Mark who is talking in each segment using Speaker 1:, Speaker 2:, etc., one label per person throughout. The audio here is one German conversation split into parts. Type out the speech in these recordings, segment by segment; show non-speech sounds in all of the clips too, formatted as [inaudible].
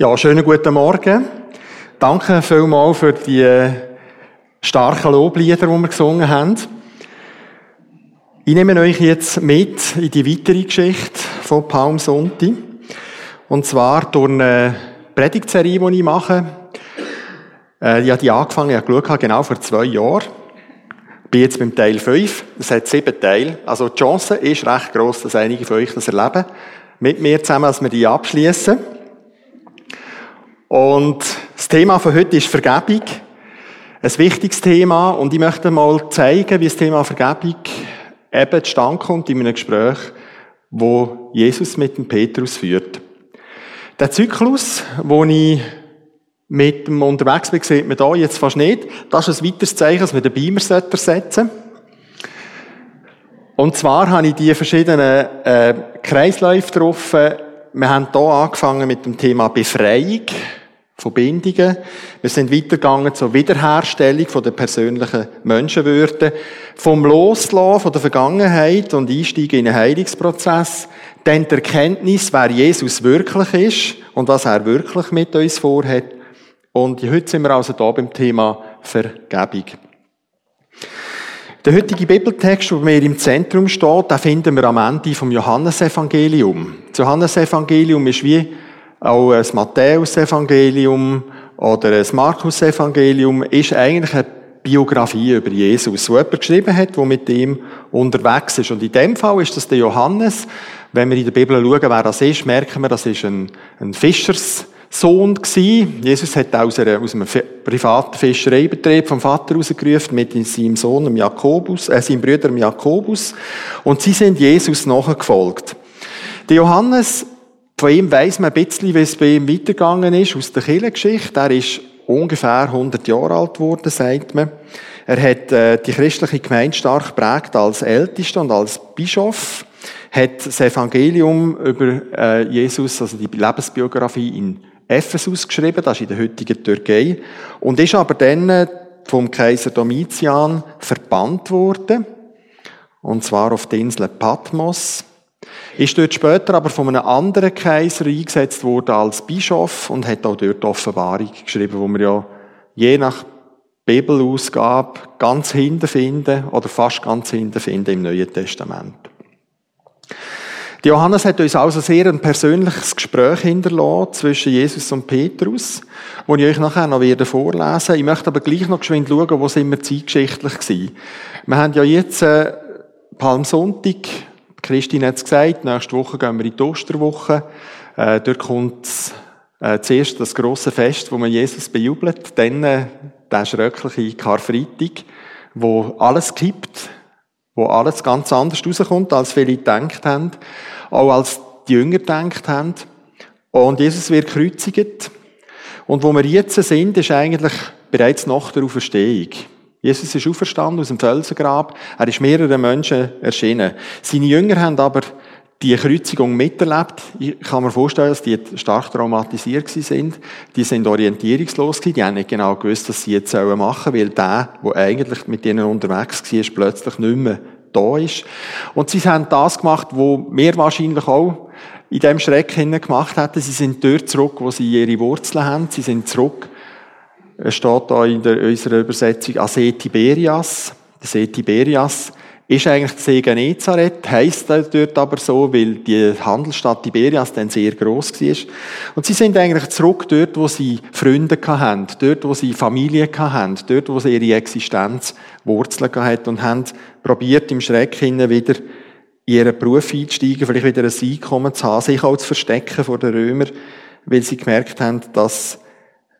Speaker 1: Ja, schönen guten Morgen. Danke vielmals für die äh, starken Loblieder, die wir gesungen haben. Ich nehme euch jetzt mit in die weitere Geschichte von Palmsonntag. Und zwar durch eine Predigtserie, die ich mache. Äh, ich habe die angefangen, ich habe geschaut, genau vor zwei Jahren. Ich bin jetzt beim Teil 5. Es hat sieben Teile. Also die Chance ist recht gross, dass einige von euch das erleben. Mit mir zusammen, dass wir die abschließen. Und das Thema von heute ist Vergebung. Ein wichtiges Thema. Und ich möchte mal zeigen, wie das Thema Vergebung eben zustande kommt in einem Gespräch, wo Jesus mit dem Petrus führt. Der Zyklus, wo ich mit dem unterwegs bin, sieht man da jetzt fast nicht. Das ist ein weiteres Zeichen, dass wir den Beamer setzen Und zwar habe ich die verschiedenen äh, Kreisläufe getroffen. Wir haben hier angefangen mit dem Thema Befreiung von Bindungen. Wir sind weitergegangen zur Wiederherstellung von der persönlichen Menschenwürde, vom Loslassen von der Vergangenheit und Einsteigen in einen Heilungsprozess, dann die Erkenntnis, wer Jesus wirklich ist und was er wirklich mit uns vorhat. Und heute sind wir also da beim Thema Vergebung. Der heutige Bibeltext, der mir im Zentrum steht, den finden wir am Ende vom Johannesevangelium. Das Johannesevangelium ist wie auch das Matthäus-Evangelium oder das Markus-Evangelium ist eigentlich eine Biografie über Jesus, wo jemand geschrieben hat, der mit ihm unterwegs ist. Und in dem Fall ist das der Johannes. Wenn wir in der Bibel schauen, wer das ist, merken wir, das ist ein, ein Fischerssohn gewesen. Jesus hat aus einem privaten Fischereibetrieb vom Vater rausgerufen mit seinem Sohn Jakobus, äh, seinem Bruder Jakobus. Und sie sind Jesus nachgefolgt. Der Johannes von ihm weiss man ein bisschen, wie es bei ihm weitergegangen ist, aus der Kirchengeschichte. Er ist ungefähr 100 Jahre alt geworden, sagt man. Er hat äh, die christliche Gemeinde stark geprägt als Ältester und als Bischof, hat das Evangelium über äh, Jesus, also die Lebensbiografie in Ephesus geschrieben, das ist in der heutigen Türkei, und ist aber dann vom Kaiser Domitian verbannt worden, und zwar auf die Insel Patmos. Ist dort später aber von einem anderen Kaiser eingesetzt worden als Bischof und hat auch dort Offenbarung geschrieben, wo wir ja je nach Bibelausgabe ganz hinten finden oder fast ganz hinten finden im Neuen Testament. Die Johannes hat uns also sehr ein persönliches Gespräch hinterlassen zwischen Jesus und Petrus, wo ich euch nachher noch wieder vorlesen Ich möchte aber gleich noch geschwind schauen, wo sind wir zeitgeschichtlich gewesen. Wir haben ja jetzt äh, Palmsonntag, Christine hat es gesagt, nächste Woche gehen wir in die Osterwoche. Äh, dort kommt äh, zuerst das große Fest, wo man Jesus bejubelt, dann äh, der schreckliche Karfreitag, wo alles kippt, wo alles ganz anders rauskommt, als viele gedacht haben, auch als die Jünger gedacht haben. Und Jesus wird gekreuzigt. Und wo wir jetzt sind, ist eigentlich bereits nach der Auferstehung. Jesus ist auferstanden aus dem Felsengrab. Er ist mehreren Menschen erschienen. Seine Jünger haben aber die Kreuzigung miterlebt. Ich kann mir vorstellen, dass die stark traumatisiert sind. Die sind orientierungslos gewesen. Die haben nicht genau gewusst, was sie jetzt machen sollen, weil der, der eigentlich mit ihnen unterwegs war, plötzlich nicht mehr da ist. Und sie haben das gemacht, wo wir wahrscheinlich auch in dem Schreck gemacht hätten. Sie sind dort zurück, wo sie ihre Wurzeln haben. Sie sind zurück es steht da in der, unserer Übersetzung Ase Tiberias. Der See Tiberias ist eigentlich der See Genezareth, heisst dort aber so, weil die Handelsstadt Tiberias dann sehr gross war. Und sie sind eigentlich zurück dort, wo sie Freunde hatten, dort, wo sie Familie hatten, dort, wo sie ihre Existenz Wurzeln hatten und haben probiert, im Schreck hin wieder in ihren Beruf einzusteigen, vielleicht wieder ein Einkommen zu haben, sich auch zu verstecken vor den Römern, weil sie gemerkt haben, dass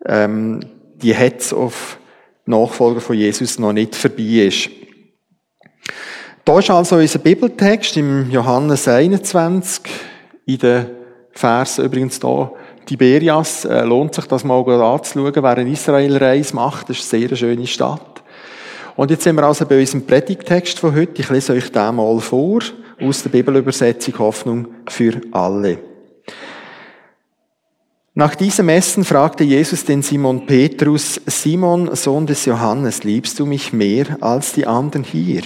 Speaker 1: ähm, die Hetze auf Nachfolger von Jesus noch nicht vorbei ist. Da ist also unser Bibeltext im Johannes 21, in den Vers übrigens da, Tiberias, äh, lohnt sich das mal anzuschauen, wer eine Israelreise macht, das ist eine sehr schöne Stadt. Und jetzt sind wir also bei unserem Predigtext von heute. Ich lese euch den mal vor, aus der Bibelübersetzung Hoffnung für alle. Nach diesem Essen fragte Jesus den Simon Petrus, Simon, Sohn des Johannes, liebst du mich mehr als die anderen hier?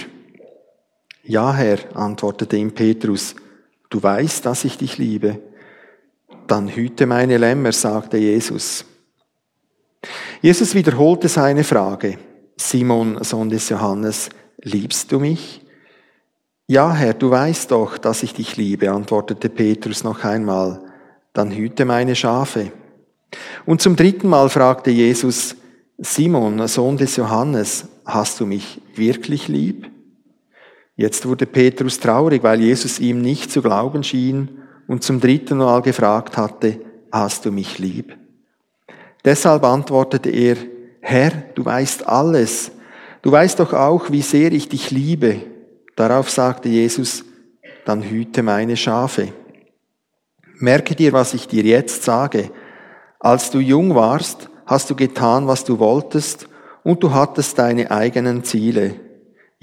Speaker 1: Ja, Herr, antwortete ihm Petrus, du weißt, dass ich dich liebe. dann hüte meine Lämmer, sagte Jesus. Jesus wiederholte seine Frage. Simon, Sohn des Johannes, liebst du mich? Ja, Herr, du weißt doch, dass ich dich liebe, antwortete Petrus noch einmal. Dann hüte meine Schafe. Und zum dritten Mal fragte Jesus, Simon, Sohn des Johannes, hast du mich wirklich lieb? Jetzt wurde Petrus traurig, weil Jesus ihm nicht zu glauben schien und zum dritten Mal gefragt hatte, hast du mich lieb? Deshalb antwortete er, Herr, du weißt alles. Du weißt doch auch, wie sehr ich dich liebe. Darauf sagte Jesus, dann hüte meine Schafe. Merke dir, was ich dir jetzt sage. Als du jung warst, hast du getan, was du wolltest, und du hattest deine eigenen Ziele.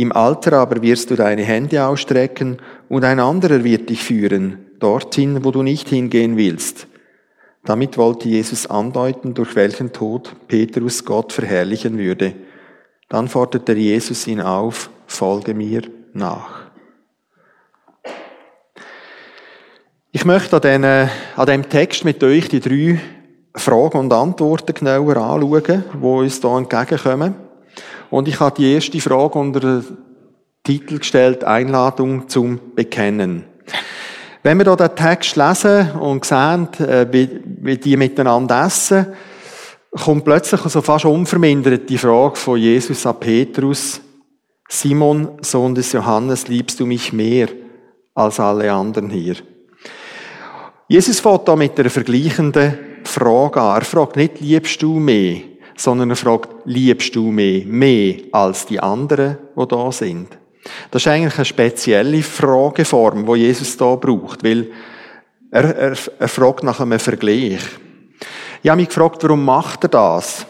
Speaker 1: Im Alter aber wirst du deine Hände ausstrecken, und ein anderer wird dich führen, dorthin, wo du nicht hingehen willst. Damit wollte Jesus andeuten, durch welchen Tod Petrus Gott verherrlichen würde. Dann forderte Jesus ihn auf, folge mir nach. Ich möchte an, diesem Text mit euch die drei Fragen und Antworten genauer anschauen, die uns hier entgegenkommen. Und ich habe die erste Frage unter den Titel gestellt, Einladung zum Bekennen. Wenn wir hier den Text lesen und sehen, äh, wie, die miteinander essen, kommt plötzlich so fast unvermindert die Frage von Jesus an Petrus, Simon, Sohn des Johannes, liebst du mich mehr als alle anderen hier? Jesus fährt da mit einer vergleichenden Frage an. Er fragt nicht, liebst du mehr, sondern er fragt, liebst du mehr, mehr als die anderen, die da sind? Das ist eigentlich eine spezielle Frageform, die Jesus da braucht, weil er, er, er fragt nach einem Vergleich. Ich habe mich gefragt, warum macht er das?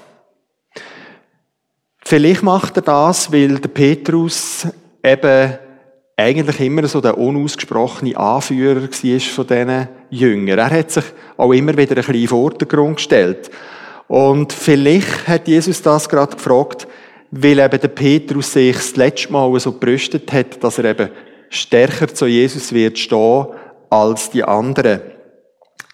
Speaker 1: Vielleicht macht er das, weil der Petrus eben eigentlich immer so der unausgesprochene Anführer war von diesen Jüngern. Er hat sich auch immer wieder ein bisschen in den Vordergrund gestellt. Und vielleicht hat Jesus das gerade gefragt, weil eben der Petrus sich das letzte Mal so brüstet hat, dass er eben stärker zu Jesus wird stehen als die anderen.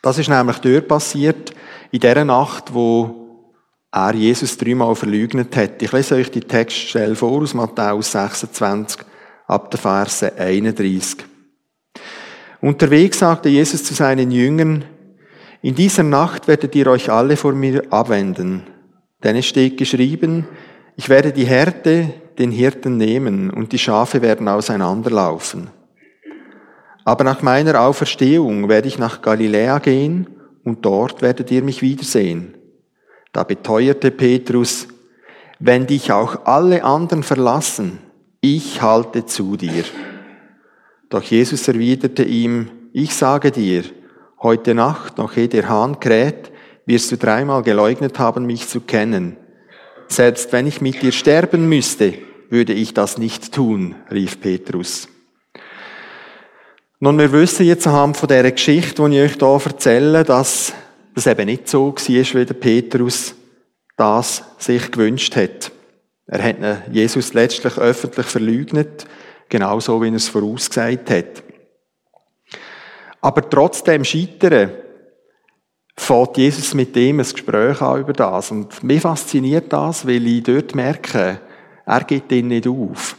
Speaker 1: Das ist nämlich dort passiert, in der Nacht, wo er Jesus dreimal verleugnet hat. Ich lese euch die Textstelle vor aus Matthäus 26 ab der Verse 31. Unterwegs sagte Jesus zu seinen Jüngern, in dieser Nacht werdet ihr euch alle vor mir abwenden, denn es steht geschrieben, ich werde die Härte den Hirten nehmen und die Schafe werden auseinanderlaufen. Aber nach meiner Auferstehung werde ich nach Galiläa gehen und dort werdet ihr mich wiedersehen. Da beteuerte Petrus, wenn dich auch alle anderen verlassen, ich halte zu dir. Doch Jesus erwiderte ihm, ich sage dir, heute Nacht, noch ehe der Hahn kräht, wirst du dreimal geleugnet haben, mich zu kennen. Selbst wenn ich mit dir sterben müsste, würde ich das nicht tun, rief Petrus. Nun, wir wissen jetzt anhand von dieser Geschichte, die ich euch hier erzähle, dass das eben nicht so war, wie der Petrus das sich gewünscht hat. Er hat Jesus letztlich öffentlich verleugnet, genauso wie er es vorausgesagt hat. Aber trotzdem scheitern, fährt Jesus mit dem ein Gespräch an über das. Und mich fasziniert das, weil ich dort merke, er geht ihn nicht auf.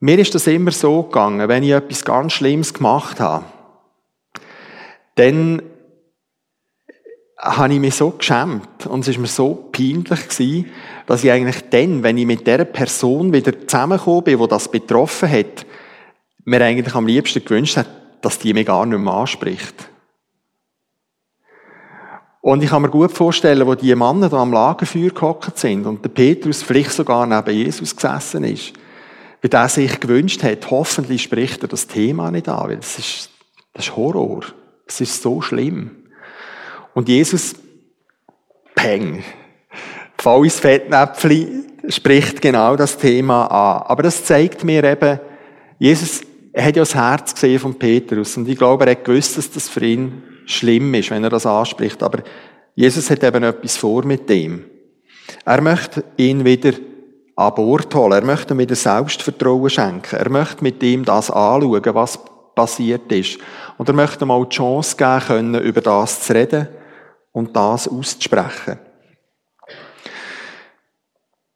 Speaker 1: Mir ist das immer so gegangen, wenn ich etwas ganz Schlimmes gemacht habe, dann habe ich mich so geschämt und es war mir so peinlich gewesen, dass ich eigentlich dann, wenn ich mit der Person wieder zusammengekommen bin, die das betroffen hat, mir eigentlich am liebsten gewünscht hat, dass die mich gar nicht mehr anspricht. Und ich kann mir gut vorstellen, wo die Männer da am Lagerfeuer gehockt sind und der Petrus vielleicht sogar neben Jesus gesessen ist, wie der sich gewünscht hat, hoffentlich spricht er das Thema nicht an, weil das ist, das ist Horror. Das ist so schlimm. Und Jesus, peng, voll ins Fettnäpfchen, spricht genau das Thema an. Aber das zeigt mir eben, Jesus er hat ja das Herz gesehen von Petrus und ich glaube, er hat gewusst, dass das für ihn schlimm ist, wenn er das anspricht. Aber Jesus hat eben etwas vor mit dem. Er möchte ihn wieder an Bord holen. Er möchte ihm wieder Selbstvertrauen schenken. Er möchte mit ihm das anschauen, was passiert ist. Und er möchte mal die Chance geben können, über das zu reden und das auszusprechen.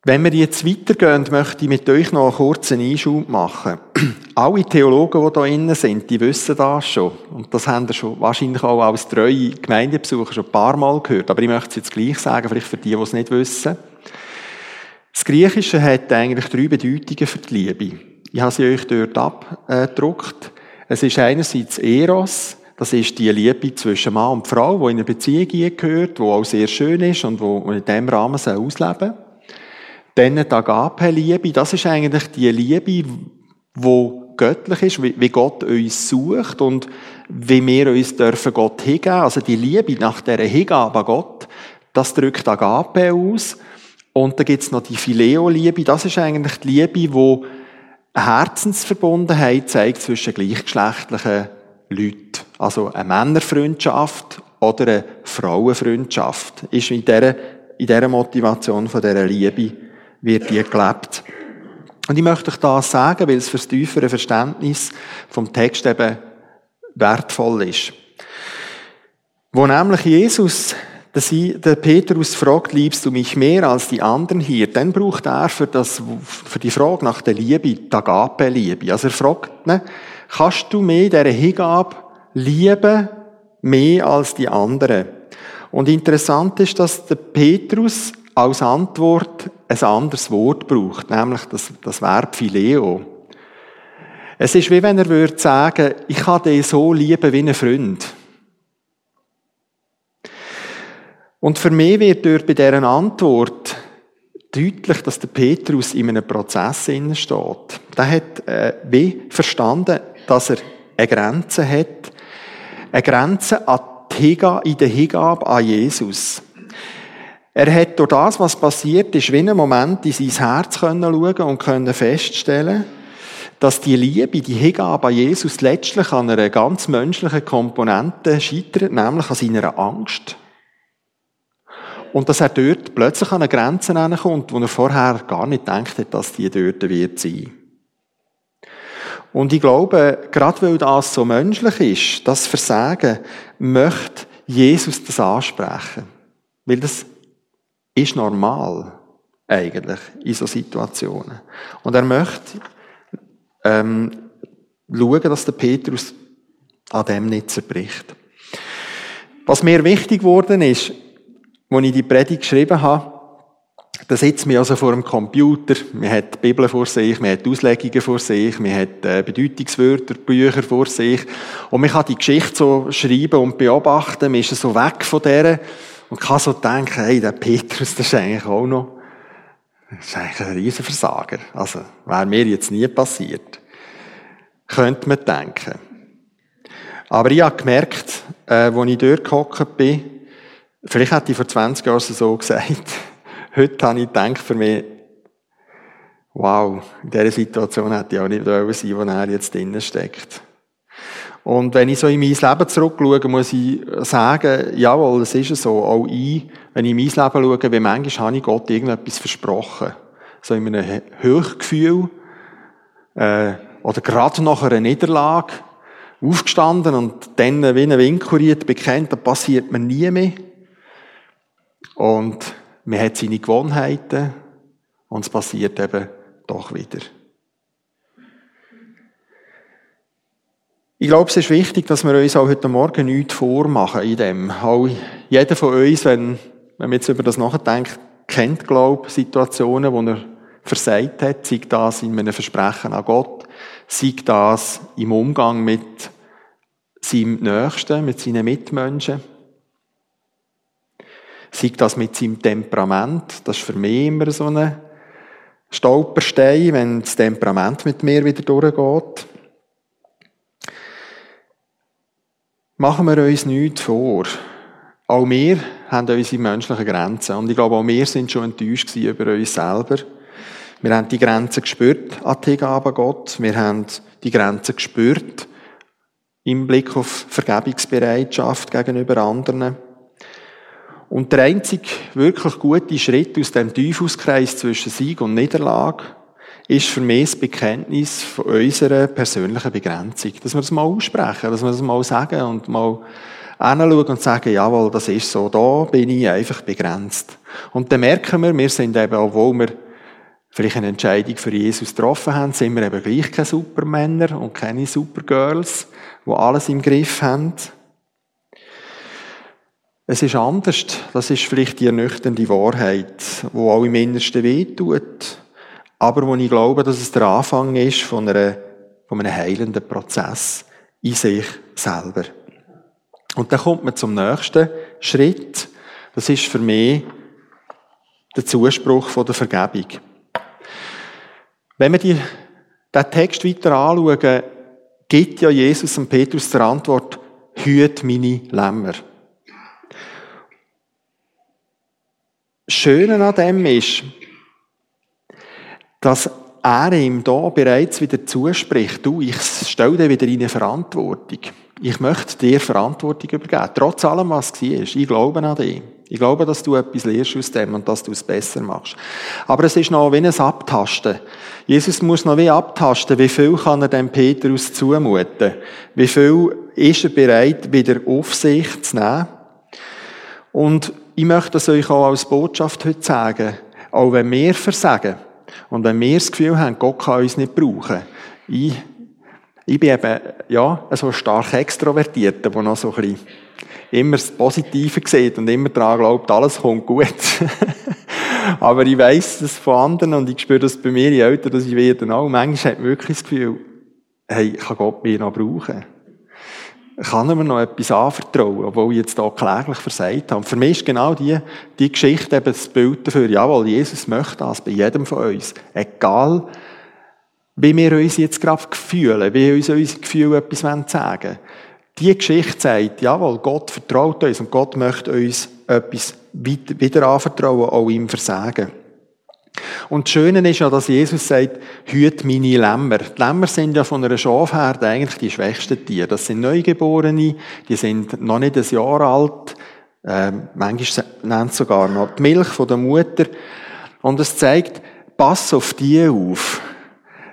Speaker 1: Wenn wir jetzt weitergehen, möchte ich mit euch noch einen kurzen Einschub machen. [clears throat] Alle Theologen, die hier innen sind, die wissen das schon. Und das haben ihr schon wahrscheinlich auch als treue Gemeindebesucher schon ein paar Mal gehört. Aber ich möchte es jetzt gleich sagen, vielleicht für die, die es nicht wissen. Das Griechische hat eigentlich drei Bedeutungen für die Liebe. Ich habe sie euch dort abgedruckt. Es ist einerseits Eros, das ist die Liebe zwischen Mann und Frau, die in einer Beziehung gehört, die auch sehr schön ist und die in diesem Rahmen ausleben soll. Dann die Agape-Liebe, das ist eigentlich die Liebe, wo göttlich ist, wie Gott uns sucht und wie wir uns dürfen Gott hingeben. Also die Liebe nach dieser Hingabe an Gott, das drückt Agape aus. Und dann gibt's noch die Phileo-Liebe, das ist eigentlich die Liebe, wo Herzensverbundenheit zeigt zwischen gleichgeschlechtlichen Leuten. Also eine Männerfreundschaft oder eine Frauenfreundschaft ist in dieser, in dieser Motivation von dieser Liebe wird die gelebt. Und ich möchte euch das sagen, weil es für das tiefere Verständnis vom Text eben wertvoll ist. Wo nämlich Jesus der Petrus fragt, liebst du mich mehr als die anderen hier? Dann braucht er für, das, für die Frage nach der Liebe die Agape-Liebe. Also er fragt, ne, kannst du mir dieser Hingabe lieben mehr als die anderen? Und interessant ist, dass der Petrus als Antwort ein anderes Wort braucht, nämlich das, das Verb Phileo. Es ist wie wenn er würde sagen, ich kann dich so lieben wie ein Freund. Und für mich wird dort bei dieser Antwort deutlich, dass der Petrus in einem Prozess steht. Der hat äh, wie verstanden, dass er eine Grenze hat, eine Grenze an die in der Hingabe an Jesus. Er hat durch das, was passiert ist, wie einen Moment in sein Herz können schauen und können feststellen, dass die Liebe, die Hingabe an Jesus letztlich an einer ganz menschlichen Komponente scheitert, nämlich an seiner Angst. Und dass er dort plötzlich an eine Grenze kommt, wo er vorher gar nicht gedacht hat, dass die dort wird sein. Und ich glaube, gerade weil das so menschlich ist, das Versagen, möchte Jesus das ansprechen. Weil das ist normal, eigentlich, in so Situationen. Und er möchte ähm, schauen, dass der Petrus an dem nicht zerbricht. Was mir wichtig geworden ist, als ich die Predigt geschrieben habe, da sitzt man also vor dem Computer, man hat die Bibel vor sich, man hat Auslegungen vor sich, man hat äh, Bedeutungswörter, Bücher vor sich und man kann die Geschichte so schreiben und beobachten, man ist so weg von der und kann so denken, hey, der Petrus, das ist eigentlich auch noch, das ist eigentlich ein Riesenversager. Also, wäre mir jetzt nie passiert. Könnte man denken. Aber ich habe gemerkt, äh, als ich dort gehockt bin, vielleicht hätte ich vor 20 Jahren so [laughs] gesagt, heute habe ich gedacht für mich, wow, in dieser Situation hätte ich auch nicht sein, wo er jetzt drinnen steckt. Und wenn ich so in mein Leben zurückschaue, muss ich sagen, jawohl, es ist so. Auch ich, wenn ich in mein Leben schaue, wie manchmal habe ich Gott irgendetwas versprochen. So in einem Höchgefühl, äh, oder gerade nach einer Niederlage, aufgestanden und dann wie ein Winkuriert bekennt, da passiert mir nie mehr. Und man hat seine Gewohnheiten und es passiert eben doch wieder. Ich glaube, es ist wichtig, dass wir uns auch heute Morgen nichts vormachen in dem. Auch jeder von uns, wenn, wenn man jetzt über das nachdenkt, kennt, glaube ich, Situationen, wo er versagt hat, sei das in einem Versprechen an Gott, sei das im Umgang mit seinem Nächsten, mit seinen Mitmenschen, sei das mit seinem Temperament, das ist für mich immer so ein Stolperstein, wenn das Temperament mit mir wieder durchgeht. Machen wir uns nichts vor. Auch wir haben unsere menschlichen Grenzen. Und ich glaube, auch wir sind schon enttäuscht über uns selber. Wir haben die Grenzen gespürt an die Hingabe Gott. Wir haben die Grenzen gespürt im Blick auf Vergebungsbereitschaft gegenüber anderen. Und der einzige wirklich gute Schritt aus dem Teufelskreis zwischen Sieg und Niederlage ist für mich das Bekenntnis von unserer persönlichen Begrenzung. Dass wir das mal aussprechen, dass wir das mal sagen und mal hinschauen und sagen, jawohl, das ist so, da bin ich einfach begrenzt. Und dann merken wir, wir sind eben, obwohl wir vielleicht eine Entscheidung für Jesus getroffen haben, sind wir eben gleich keine Supermänner und keine Supergirls, die alles im Griff haben. Es ist anders. Das ist vielleicht die ernüchternde Wahrheit, wo auch im Innersten wehtut. Aber wo ich glaube, dass es der Anfang ist von, einer, von einem heilenden Prozess in sich selber. Und dann kommt man zum nächsten Schritt. Das ist für mich der Zuspruch von der Vergebung. Wenn wir die, den Text weiter anschauen, gibt ja Jesus und Petrus der Antwort, hüt meine Lämmer. Schöne an dem ist, dass er ihm da bereits wieder zuspricht, du, ich stelle dir wieder in eine Verantwortung. Ich möchte dir Verantwortung übergeben. Trotz allem, was es war. Ich glaube an dich. Ich glaube, dass du etwas lernst aus dem und dass du es besser machst. Aber es ist noch wie ein Abtasten. Jesus muss noch wie abtasten, wie viel kann er dem Petrus zumuten? Wie viel ist er bereit, wieder auf sich zu nehmen? Und ich möchte das euch auch als Botschaft heute sagen. Auch wenn wir versagen und wenn wir das Gefühl haben, Gott kann uns nicht brauchen. Ich, ich bin eben, ja, so stark extrovertiert, der noch so ein bisschen immer das Positive sieht und immer daran glaubt, alles kommt gut. [laughs] Aber ich weiss das von anderen und ich spüre das bei mir, je älter dass ich werde auch. Manchmal hat man wirklich das Gefühl, hey, kann Gott mich noch brauchen? Kann er mir noch etwas anvertrauen, obwohl ich jetzt hier kläglich versagt habe. für mich ist genau die, die Geschichte eben das Bild dafür. Jawohl, Jesus möchte das bei jedem von uns. Egal, wie wir uns jetzt gerade fühlen, wie uns unsere Gefühle etwas sagen wollen. Die Geschichte sagt, jawohl, Gott vertraut uns und Gott möchte uns etwas wieder anvertrauen, auch ihm versagen. Und das Schöne ist ja, dass Jesus sagt, hüt meine Lämmer. Die Lämmer sind ja von einer Schafherde eigentlich die schwächsten Tiere. Das sind Neugeborene, die sind noch nicht ein Jahr alt. Äh, manchmal nennt es sogar noch die Milch von der Mutter. Und es zeigt, pass auf die auf.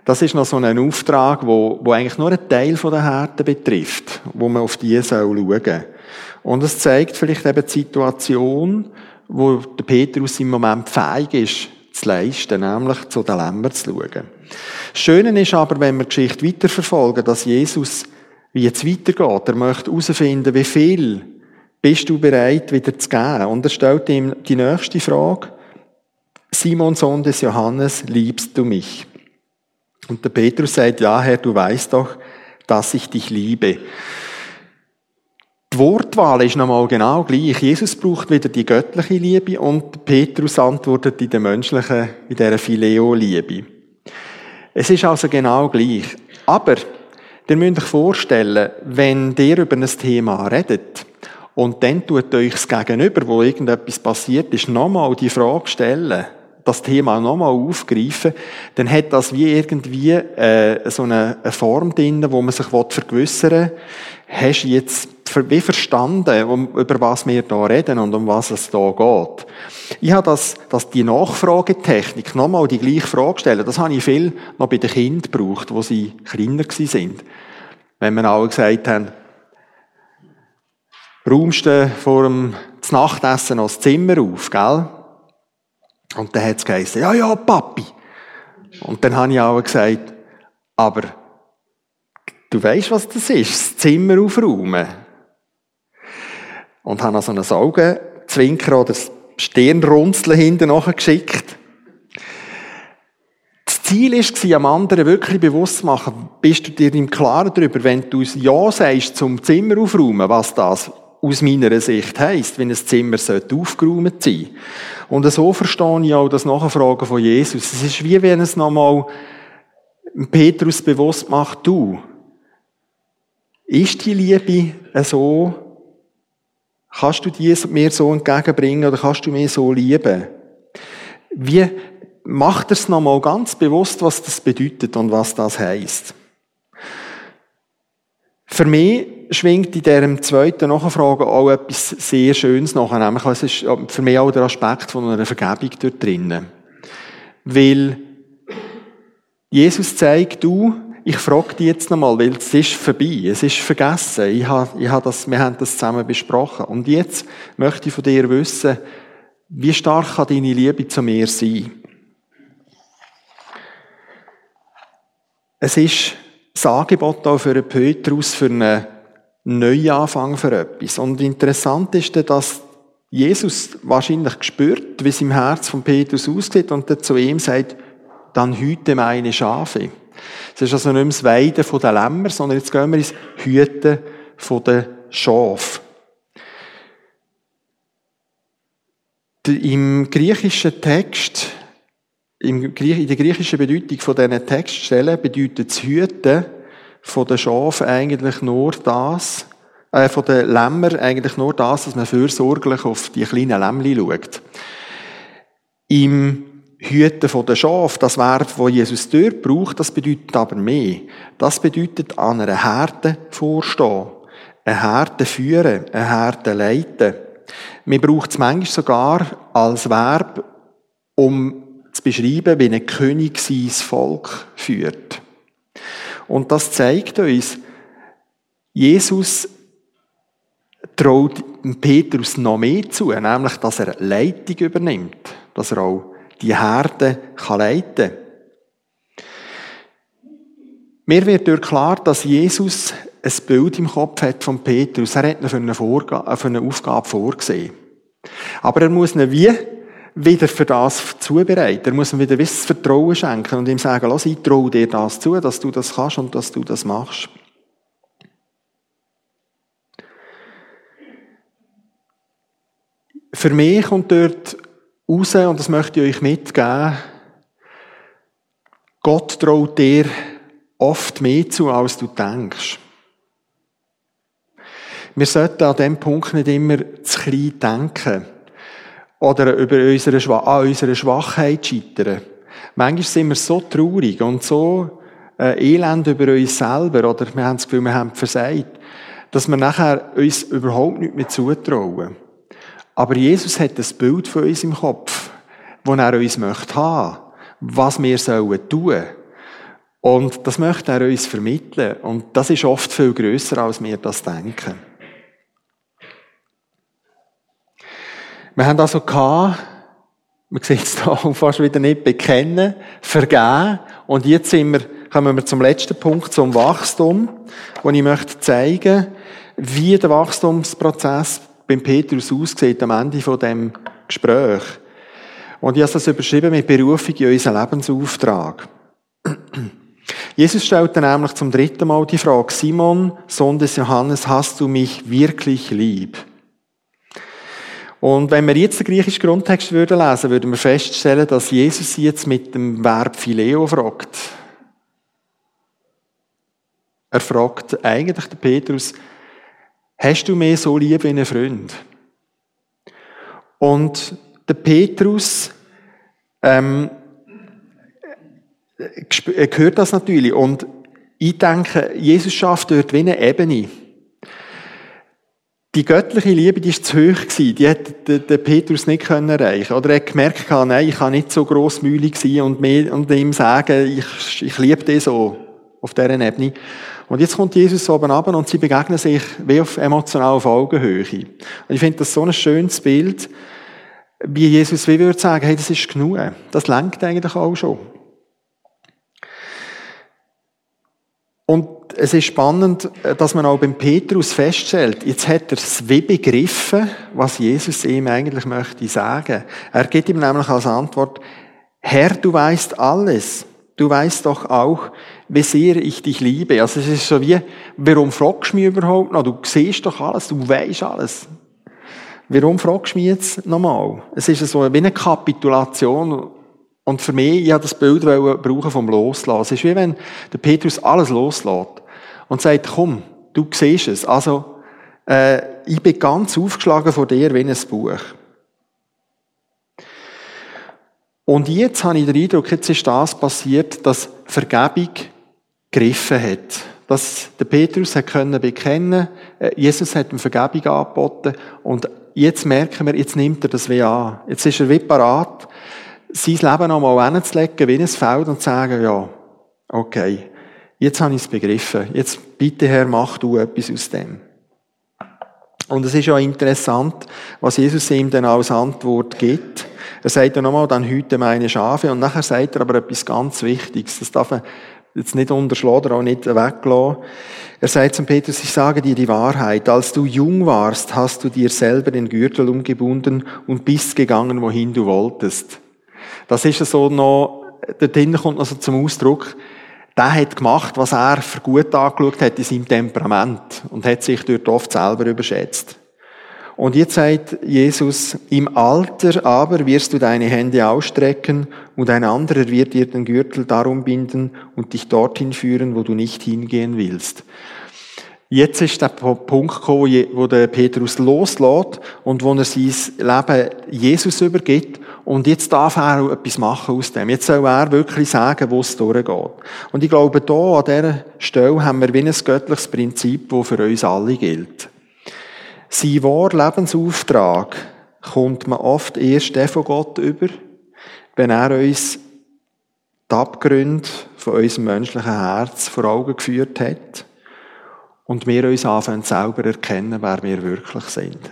Speaker 1: Das ist noch so ein Auftrag, wo, wo eigentlich nur einen Teil der Härte betrifft, wo man auf die soll schauen. Und es zeigt vielleicht eben die Situation, wo der Petrus im Moment fähig ist, zu leisten, nämlich zu den Lämmern zu schauen. Das Schöne ist aber, wenn wir die Geschichte weiterverfolgen, dass Jesus, wie jetzt weitergeht, er möchte herausfinden, wie viel bist du bereit, wieder zu geben. Und er stellt ihm die nächste Frage. Simon, Sohn des Johannes, liebst du mich? Und der Petrus sagt, ja, Herr, du weißt doch, dass ich dich liebe. Die Wortwahl ist nochmal genau gleich. Jesus braucht wieder die göttliche Liebe und Petrus antwortet in der menschlichen, in dieser Phileo-Liebe. Es ist also genau gleich. Aber, ihr müsst euch vorstellen, wenn ihr über ein Thema redet und dann tut euch das Gegenüber, wo irgendetwas passiert ist, nochmal die Frage stellen, das Thema nochmal aufgreifen, dann hat das wie irgendwie äh, so eine, eine Form drin, wo man sich vergewissern will, hast du jetzt wie verstanden, um, über was wir da reden und um was es da geht. Ich habe das, dass die Nachfragetechnik, nochmal die gleiche Frage stellen, das habe ich viel noch bei den Kindern gebraucht, wo sie kleiner sind. Wenn wir alle gesagt haben, räumst du vor dem Nachtessen noch das Zimmer auf, gell? Und dann hat es geheißen, ja, ja, Papi. Und dann habe ich auch gesagt, aber du weißt, was das ist? Das Zimmer aufräumen. Und habe noch so einen Augenzwinker oder Stirnrunzeln hinten geschickt. Das Ziel war, am anderen wirklich bewusst zu machen, bist du dir im Klaren darüber, wenn du Ja sagst zum Zimmer aufräumen, was das aus meiner Sicht heisst, wenn ein Zimmer aufgeräumt sein sollte. Und so verstehe ich auch das Nachfragen von Jesus. Es ist wie wenn es nochmal Petrus bewusst macht, du, ist die Liebe so, kannst du die mir so entgegenbringen oder kannst du mir so lieben? Wie macht er es nochmal ganz bewusst, was das bedeutet und was das heisst? Für mich schwingt in diesem zweiten Nachfragen auch etwas sehr Schönes nach, nämlich es ist für mich auch der Aspekt von einer Vergebung dort drinnen. Weil Jesus zeigt, du, ich frage dich jetzt nochmal, weil es ist vorbei, es ist vergessen. Ich habe, ich habe das, wir haben das zusammen besprochen. Und jetzt möchte ich von dir wissen, wie stark kann deine Liebe zu mir sein? Es ist das Angebot auch für einen Petrus für einen Neuanfang für etwas. Und interessant ist, dass Jesus wahrscheinlich gespürt, wie es im Herz von Petrus aussieht und dann zu ihm sagt, dann hüte meine Schafe. Es ist also nicht mehr das Weiden den Lämmer, sondern jetzt gehen wir ins Hüten von den Schafen. Im griechischen Text, in der griechischen Bedeutung von diesen Textstellen bedeutet das Hüten von den Schafen eigentlich nur das, äh, von den Lämmer eigentlich nur das, dass man fürsorglich auf die kleinen Lämmli schaut. Im Hüten von den Schafen, das Verb, wo Jesus dort braucht, das bedeutet aber mehr. Das bedeutet an einer Härte vorstehen, eine Härte führen, eine Härte leiten. Man braucht es manchmal sogar als Verb, um zu beschreiben, wie ein König sein Volk führt. Und das zeigt uns, Jesus traut Petrus noch mehr zu, nämlich, dass er Leitung übernimmt, dass er auch die Herde kann leiten. Mir wird durch klar, dass Jesus ein Bild im Kopf hat von Petrus. Er hat ihn für eine, Vorga für eine Aufgabe vorgesehen. Aber er muss ihn wie wieder für das zubereiten. Er muss ihm wieder das Vertrauen schenken und ihm sagen, lass, ich traue dir das zu, dass du das kannst und dass du das machst. Für mich kommt dort raus, und das möchte ich euch mitgeben, Gott traut dir oft mehr zu, als du denkst. Wir sollten an dem Punkt nicht immer zu klein denken oder über unsere, an unserer Schwachheit scheitern. Manchmal sind wir so traurig und so äh, elend über uns selber oder wir haben das Gefühl, wir haben versagt, dass wir nachher uns überhaupt nicht mehr zutrauen. Aber Jesus hat das Bild von uns im Kopf, das er uns möchte haben, was wir sollen tun. Und das möchte er uns vermitteln. Und das ist oft viel größer, als wir das denken. Wir haben also gehabt, man sieht es [laughs] da fast wieder nicht, bekennen, vergeben. Und jetzt sind wir, kommen wir zum letzten Punkt, zum Wachstum, wo ich möchte zeigen, wie der Wachstumsprozess beim Petrus aussieht am Ende von dem Gespräch. Und ich habe das überschrieben mit Berufung in unseren Lebensauftrag. [clears throat] Jesus stellte nämlich zum dritten Mal die Frage, Simon, Sohn des Johannes, hast du mich wirklich lieb? Und wenn wir jetzt den griechischen Grundtext würden lesen, würden wir feststellen, dass Jesus jetzt mit dem Verb Phileo fragt. Er fragt eigentlich den Petrus, hast du mich so lieb wie ein Freund? Und der Petrus ähm, hört das natürlich. Und ich denke, Jesus schafft dort wie eine Ebene. Die göttliche Liebe, die ist zu hoch gewesen. Die hätte der Petrus nicht können erreichen. Oder er hat gemerkt, nein, ich kann nicht so grossmühig sein und, mir, und ihm sagen, ich, ich liebe dich so auf dieser Ebene. Und jetzt kommt Jesus oben ab und sie begegnen sich wie auf emotional auf Augenhöhe. Und ich finde das so ein schönes Bild, wie Jesus wie würde sagen, hey, das ist genug. Das lenkt eigentlich auch schon. Und es ist spannend, dass man auch beim Petrus feststellt, jetzt hat er es wie begriffen, was Jesus ihm eigentlich möchte sagen. Er gibt ihm nämlich als Antwort, Herr, du weißt alles. Du weißt doch auch, wie sehr ich dich liebe. Also es ist so wie, warum fragst du mich überhaupt noch? Du siehst doch alles, du weißt alles. Warum fragst du mich jetzt nochmal? Es ist so wie eine Kapitulation. Und für mich, ich habe das Bild brauchen vom Loslassen. Es ist wie wenn der Petrus alles loslässt und sagt, komm, du siehst es. Also, äh, ich bin ganz aufgeschlagen vor dir wie ein Buch. Und jetzt habe ich den Eindruck, jetzt ist das passiert, dass Vergebung gegriffen hat. Dass der Petrus hat können bekennen, äh, Jesus hat ihm Vergebung angeboten und jetzt merken wir, jetzt nimmt er das wie an. Jetzt ist er wie parat, sein Leben noch einmal hinzulegen, wie ein Feld und zu sagen, ja, Okay, jetzt habe ich es begriffen. Jetzt bitte Herr, mach du etwas aus dem. Und es ist ja interessant, was Jesus ihm dann als Antwort gibt. Er sagt ja nochmal, dann hüte meine Schafe. Und nachher sagt er aber etwas ganz Wichtiges. Das darf man jetzt nicht unterschlagen oder auch nicht weglassen. Er sagt zum Petrus, ich sage dir die Wahrheit. Als du jung warst, hast du dir selber den Gürtel umgebunden und bist gegangen, wohin du wolltest. Das ist so noch, dorthin kommt noch so zum Ausdruck, der hat gemacht, was er für gut angeschaut hat in seinem Temperament und hat sich dort oft selber überschätzt. Und jetzt sagt Jesus, im Alter aber wirst du deine Hände ausstrecken und ein anderer wird dir den Gürtel darum binden und dich dorthin führen, wo du nicht hingehen willst. Jetzt ist der Punkt gekommen, wo der Petrus loslässt und wo er sein Leben Jesus übergibt. Und jetzt darf er auch etwas machen aus dem. Jetzt soll er wirklich sagen, wo es durchgeht. Und ich glaube, hier an dieser Stelle haben wir wie ein göttliches Prinzip, das für uns alle gilt. Sein wahrer Lebensauftrag kommt man oft erst von Gott über, wenn er uns die Abgründe von unserem menschlichen Herz vor Augen geführt hat und wir uns anfangen selber erkennen, wer wir wirklich sind.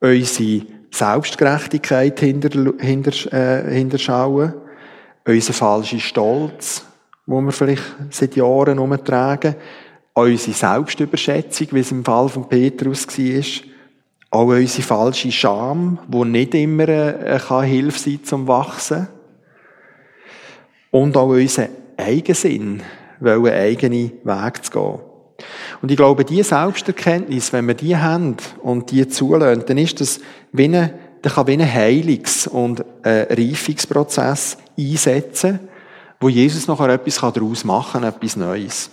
Speaker 1: Unsere Selbstgerechtigkeit hinter, hinter, äh, hinterschauen, unser falscher Stolz, wo wir vielleicht seit Jahren umtragen, unsere Selbstüberschätzung, wie es im Fall von Petrus war, auch unsere falsche Scham, wo nicht immer eine, eine Hilfe sein zum Wachsen, und auch unser Eigensinn, einen eigenen Weg zu gehen. Und ich glaube, diese Selbsterkenntnis, wenn wir die haben und die zulassen, dann ist das wie ein, dann kann wie ein Heilungs- und ein Reifungsprozess einsetzen, wo Jesus nachher etwas daraus machen kann, etwas Neues.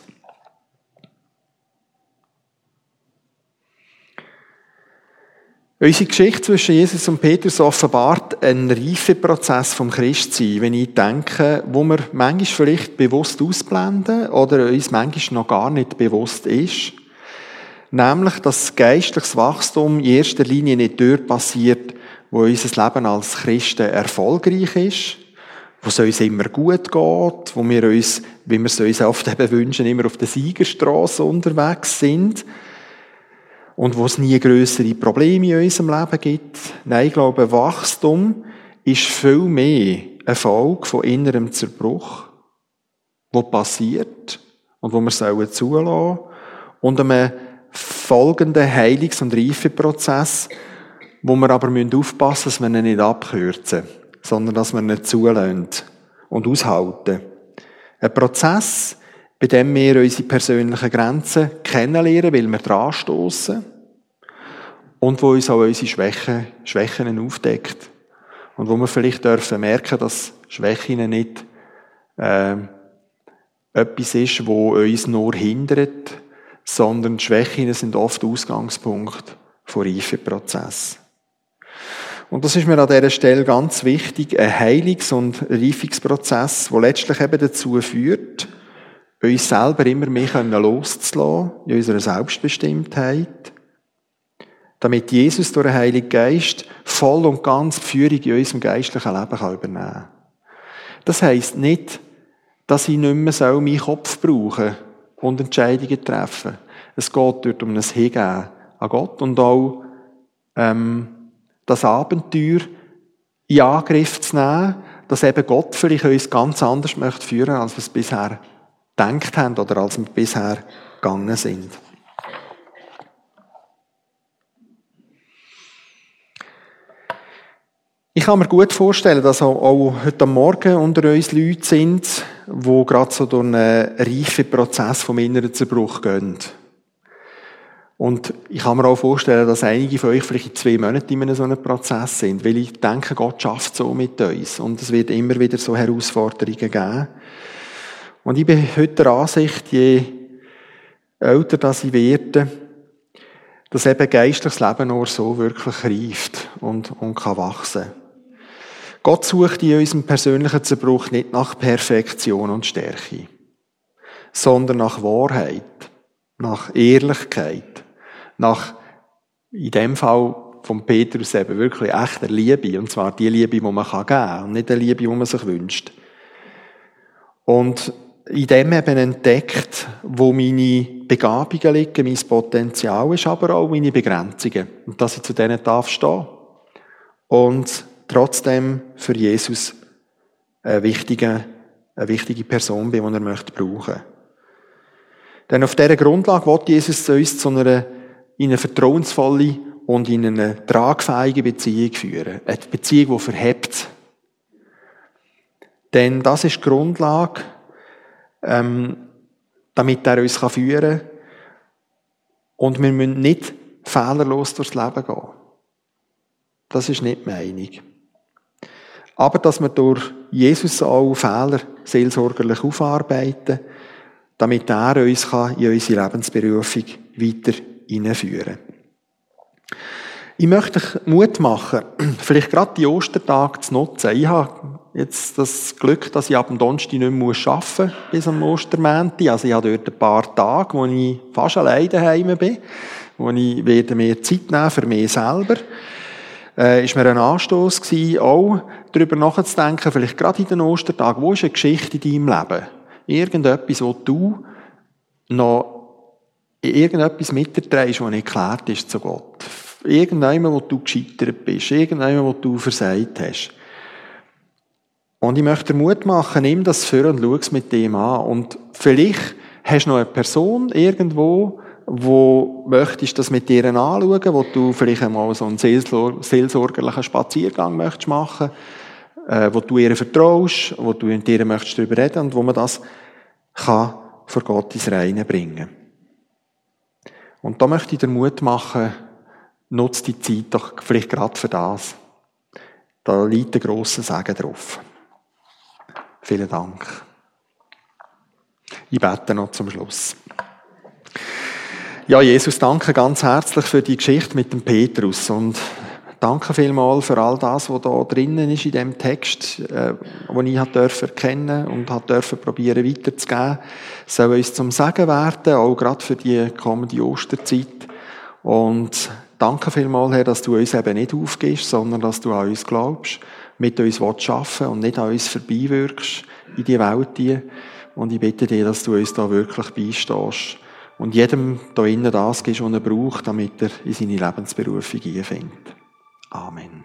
Speaker 1: Unsere Geschichte zwischen Jesus und Petrus offenbart einen Reifeprozess vom Christsein, wenn ich denke, wo wir manchmal vielleicht bewusst ausblenden oder uns manchmal noch gar nicht bewusst ist. Nämlich, dass geistliches Wachstum in erster Linie nicht dort passiert, wo unser Leben als Christen erfolgreich ist, wo es uns immer gut geht, wo wir uns, wie wir es uns oft eben wünschen, immer auf der Siegerstraße unterwegs sind, und wo es nie größere Probleme in unserem Leben gibt. Nein, ich glaube, Wachstum ist viel mehr eine Folge von innerem Zerbruch, wo passiert und wo wir sollen zulassen und einem folgenden Heilungs- und Reifeprozess, wo wir aber aufpassen müssen, dass wir ihn nicht abkürzen, sondern dass wir ihn zulassen und aushalten. Ein Prozess, bei dem wir unsere persönlichen Grenzen kennenlernen, weil wir dran stoßen und wo uns auch unsere Schwächen, Schwächen aufdeckt und wo wir vielleicht dürfen merken, dass Schwächen nicht äh, etwas ist, wo uns nur hindert, sondern Schwächen sind oft Ausgangspunkt von Reifeprozess. Und das ist mir an dieser Stelle ganz wichtig, ein Heilungs- und Reifungsprozess, der letztlich eben dazu führt, uns selber immer mehr loszulassen in unserer Selbstbestimmtheit, damit Jesus durch den Heiligen Geist voll und ganz die Führung in unserem geistlichen Leben übernehmen kann. Das heisst nicht, dass ich nicht mehr meinen Kopf brauchen und Entscheidungen treffen Es geht dort um ein Hingehen an Gott und auch ähm, das Abenteuer in Angriff zu nehmen, dass eben Gott vielleicht uns ganz anders möchte führen, als wir es bisher gedacht haben oder als wir bisher gegangen sind. Ich kann mir gut vorstellen, dass auch, heute Morgen unter uns Leute sind, die gerade so durch einen reifen Prozess vom inneren Zerbruch gehen. Und ich kann mir auch vorstellen, dass einige von euch vielleicht in zwei Monaten in einem so einem Prozess sind, weil ich denke, Gott schafft so mit uns. Und es wird immer wieder so Herausforderungen geben. Und ich bin heute der Ansicht, je älter das ich werde, dass eben geistliches Leben nur so wirklich reift und, und kann wachsen. Gott sucht in unserem persönlichen Zerbruch nicht nach Perfektion und Stärke, sondern nach Wahrheit, nach Ehrlichkeit, nach, in dem Fall von Petrus eben wirklich echter Liebe, und zwar die Liebe, die man geben kann, und nicht die Liebe, die man sich wünscht. Und in dem eben entdeckt, wo meine Begabungen liegen, mein Potenzial ist, aber auch meine Begrenzungen. Und dass ich zu denen darf stehen. Und trotzdem für Jesus eine wichtige, eine wichtige Person bin, die er möchte brauchen. Denn auf dieser Grundlage wird Jesus uns zu einer, in eine vertrauensvolle und in eine tragfähige Beziehung führen. Eine Beziehung, die verhebt. Denn das ist die Grundlage, ähm, damit er uns führen kann. Und wir müssen nicht fehlerlos durchs Leben gehen. Das ist nicht Meinung. Aber dass wir durch Jesus auch Fehler seelsorgerlich aufarbeiten, damit er uns in unsere Lebensberufung weiter hineinführen kann. Ich möchte euch Mut machen, [clears throat] vielleicht gerade die Ostertage zu nutzen. Ich habe jetzt das Glück, dass ich ab dem Donnerstag nicht mehr arbeiten muss, bis am Ostermänti. Also ich habe dort ein paar Tage, wo ich fast alleine daheim bin, wo ich werde mehr Zeit nehmen für mich selber. Äh, ist mir ein Anstoß gewesen, auch darüber nachzudenken, vielleicht gerade in den Ostertagen, wo ist eine Geschichte in deinem Leben? Irgendetwas, wo du noch irgendetwas mitterträgst, was nicht geklärt ist zu Gott Irgendjemand, wo du gescheitert bist. Irgendjemand, wo du versagt hast. Und ich möchte dir Mut machen, nimm das für und schau es mit dem an. Und vielleicht hast du noch eine Person irgendwo, wo möchtest das mit dir anschauen, wo du vielleicht einmal so einen seelsorgerlichen Spaziergang möchtest machen, äh, wo du ihr vertraust, wo du mit ihr möchtest darüber reden und wo man das kann vor Gott ins Reine bringen. Und da möchte ich dir Mut machen, nutzt die Zeit doch vielleicht gerade für das. Da liegt ein grosser Segen drauf. Vielen Dank. Ich bete noch zum Schluss. Ja, Jesus, danke ganz herzlich für die Geschichte mit dem Petrus und danke vielmals für all das, was da drinnen ist in dem Text, äh, wo ich hat dürfen erkennen und hat dürfen probieren weiterzugeben. Soll uns zum Segen werden, auch gerade für die kommende Osterzeit. Und Danke vielmals, Herr, dass du uns eben nicht aufgibst, sondern dass du an uns glaubst, mit uns arbeiten und nicht an uns vorbeiwirkst in die Welt. Und ich bitte dich, dass du uns da wirklich beistehst und jedem da innen das gibst, was er braucht, damit er in seine Lebensberufung einfindet. Amen.